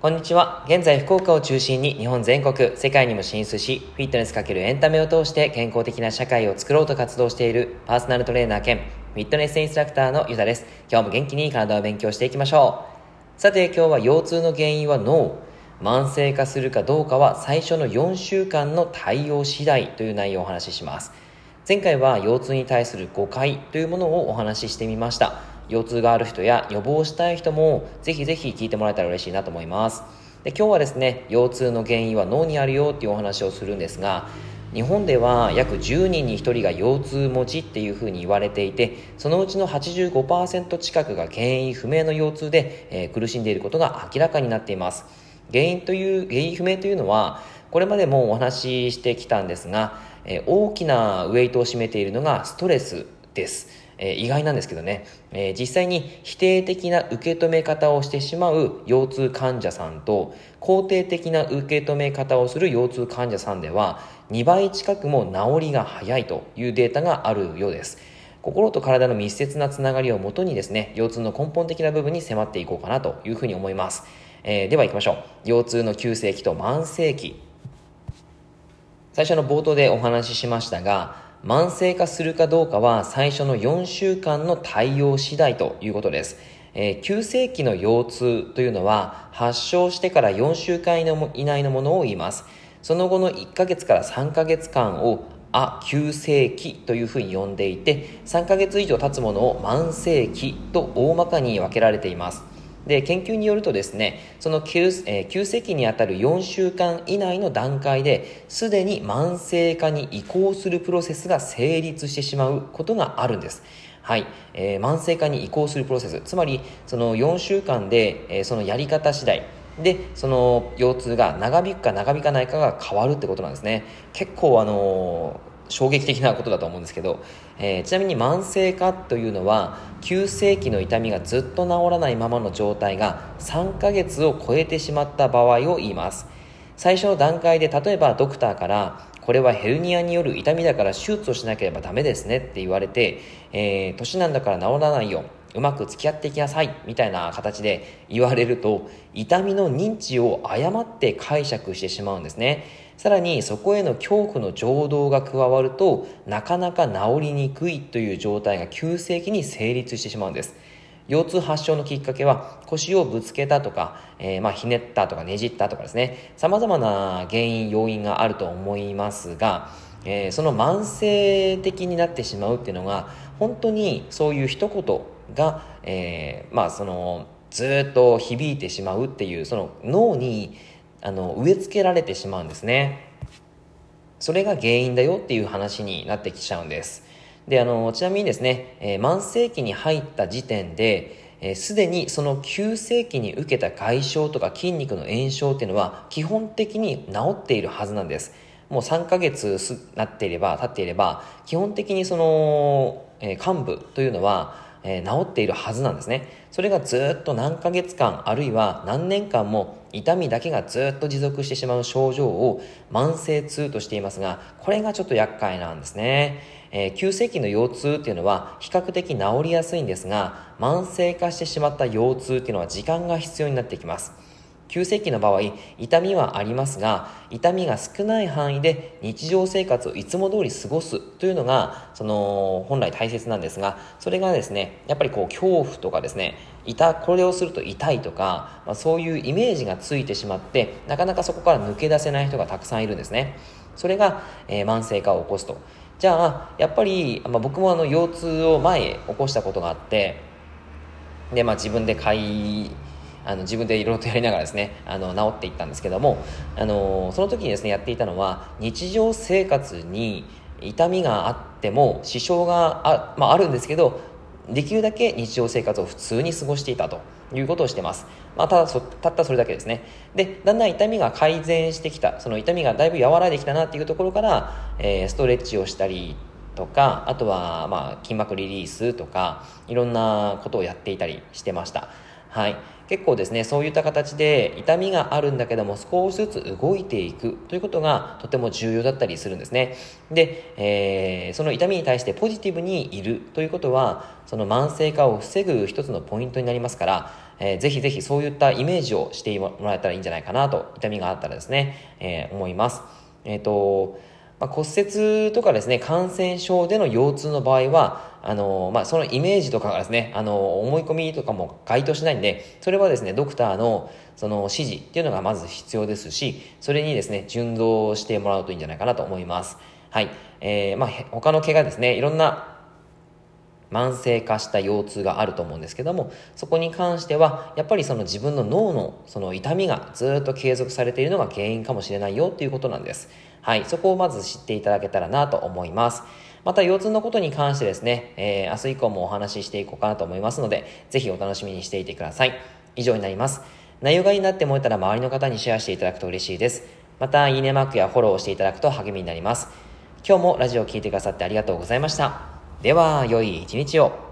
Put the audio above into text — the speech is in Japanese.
こんにちは。現在、福岡を中心に日本全国、世界にも進出し、フィットネスかけるエンタメを通して健康的な社会を作ろうと活動しているパーソナルトレーナー兼フィットネスインストラクターのゆたです。今日も元気に体を勉強していきましょう。さて、今日は腰痛の原因は脳。慢性化するかどうかは最初の4週間の対応次第という内容をお話しします。前回は腰痛に対する誤解というものをお話ししてみました。腰痛がある人や予防したい人もぜひぜひ聞いてもらえたら嬉しいなと思いますで今日はですね腰痛の原因は脳にあるよっていうお話をするんですが日本では約10人に1人が腰痛持ちっていうふうに言われていてそのうちの85%近くが原因不明の腰痛で、えー、苦しんでいることが明らかになっています原因という原因不明というのはこれまでもお話ししてきたんですが、え、大きなウェイトを占めているのがストレスです。え、意外なんですけどね、え、実際に否定的な受け止め方をしてしまう腰痛患者さんと肯定的な受け止め方をする腰痛患者さんでは2倍近くも治りが早いというデータがあるようです。心と体の密接なつながりをもとにですね腰痛の根本的な部分に迫っていこうかなというふうに思います、えー、では行きましょう。腰痛の急性期と慢性期。最初の冒頭でお話ししましたが慢性化するかどうかは最初の4週間の対応次第ということです。えー、急性期の腰痛というのは発症してから4週間以内のものを言います。その後の1ヶ月から3ヶ月間をあ急性期というふうに呼んでいて3ヶ月以上経つものを慢性期と大まかに分けられています。で研究によるとですねその急,、えー、急性期にあたる4週間以内の段階ですでに慢性化に移行するプロセスが成立してしまうことがあるんです。はい、えー、慢性化に移行するプロセス。つまりその4週間で、えー、そのやり方次第。でその腰痛が長引くか長引かないかが変わるってことなんですね。結構あの衝撃的なことだと思うんですけど、えー、ちなみに慢性化というのは急性期の痛みがずっと治らないままの状態が3ヶ月を超えてしまった場合を言います。最初の段階で例えばドクターからこれはヘルニアによる痛みだから手術をしなければダメですねって言われて、えー、年なんだから治らないよ。うまく付き合っていきなさい。みたいな形で言われると痛みの認知を誤って解釈してしまうんですね。さらにそこへの恐怖の情動が加わるとなかなか治りにくいという状態が急性期に成立してしまうんです。腰痛発症のきっかけは腰をぶつけたとか、えー、まあひねったとかねじったとかですね。様々な原因要因があると思いますが、えー、その慢性的になってしまうっていうのが本当にそういう一言が、えー、まあそのずっと響いてしまうっていうその脳にあの植え付けられてしまうんですね。それが原因だよっていう話になってきちゃうんです。であのちなみにですね、えー、慢性期に入った時点ですで、にその急性期に受けた外傷とか筋肉の炎症っていうのは基本的に治っているはずなんです。もう3ヶ月なっていれば経っていれば基本的にその、えー、幹部というのはえー、治っているはずなんですね。それがずっと何ヶ月間あるいは何年間も痛みだけがずっと持続してしまう症状を慢性痛としていますがこれがちょっと厄介なんですね、えー、急性期の腰痛っていうのは比較的治りやすいんですが慢性化してしまった腰痛っていうのは時間が必要になってきます。急性期の場合痛みはありますが痛みが少ない範囲で日常生活をいつも通り過ごすというのがその本来大切なんですがそれがですねやっぱりこう恐怖とかですね痛これをすると痛いとか、まあ、そういうイメージがついてしまってなかなかそこから抜け出せない人がたくさんいるんですね。それが、えー、慢性化を起こすと。じゃあやっぱり、まあ、僕もあの腰痛を前へ起こしたことがあってで、まあ、自分で買いあの自分でいろいろとやりながらですねあの治っていったんですけどもあのその時にですねやっていたのは日常生活に痛みがあっても支障があ,、まあ、あるんですけどできるだけ日常生活を普通に過ごしていたということをしてます。まあ、ただ、たったそれだけですね。で、だんだん痛みが改善してきた、その痛みがだいぶ和らいできたなっていうところから、えー、ストレッチをしたりとか、あとは、まあ、筋膜リリースとか、いろんなことをやっていたりしてました。はい。結構ですね、そういった形で痛みがあるんだけども少しずつ動いていくということがとても重要だったりするんですね。で、えー、その痛みに対してポジティブにいるということは、その慢性化を防ぐ一つのポイントになりますから、えー、ぜひぜひそういったイメージをしてもらえたらいいんじゃないかなと、痛みがあったらですね、えー、思います。えっ、ー、と、まあ、骨折とかですね、感染症での腰痛の場合は、あの、まあ、そのイメージとかがですね、あの、思い込みとかも該当しないんで、それはですね、ドクターのその指示っていうのがまず必要ですし、それにですね、順応してもらうといいんじゃないかなと思います。はい。えー、まあ、他の怪我ですね、いろんな慢性化した腰痛があると思うんですけどもそこに関してはやっぱりその自分の脳のその痛みがずっと継続されているのが原因かもしれないよっていうことなんですはいそこをまず知っていただけたらなと思いますまた腰痛のことに関してですね、えー、明日以降もお話ししていこうかなと思いますのでぜひお楽しみにしていてください。以上になります。内容がいいなって思えたら周りの方にシェアしていただくと嬉しいです。またいいねマークやフォローをしていただくと励みになります。今日もラジオを聴いてくださってありがとうございました。では、良い一日を。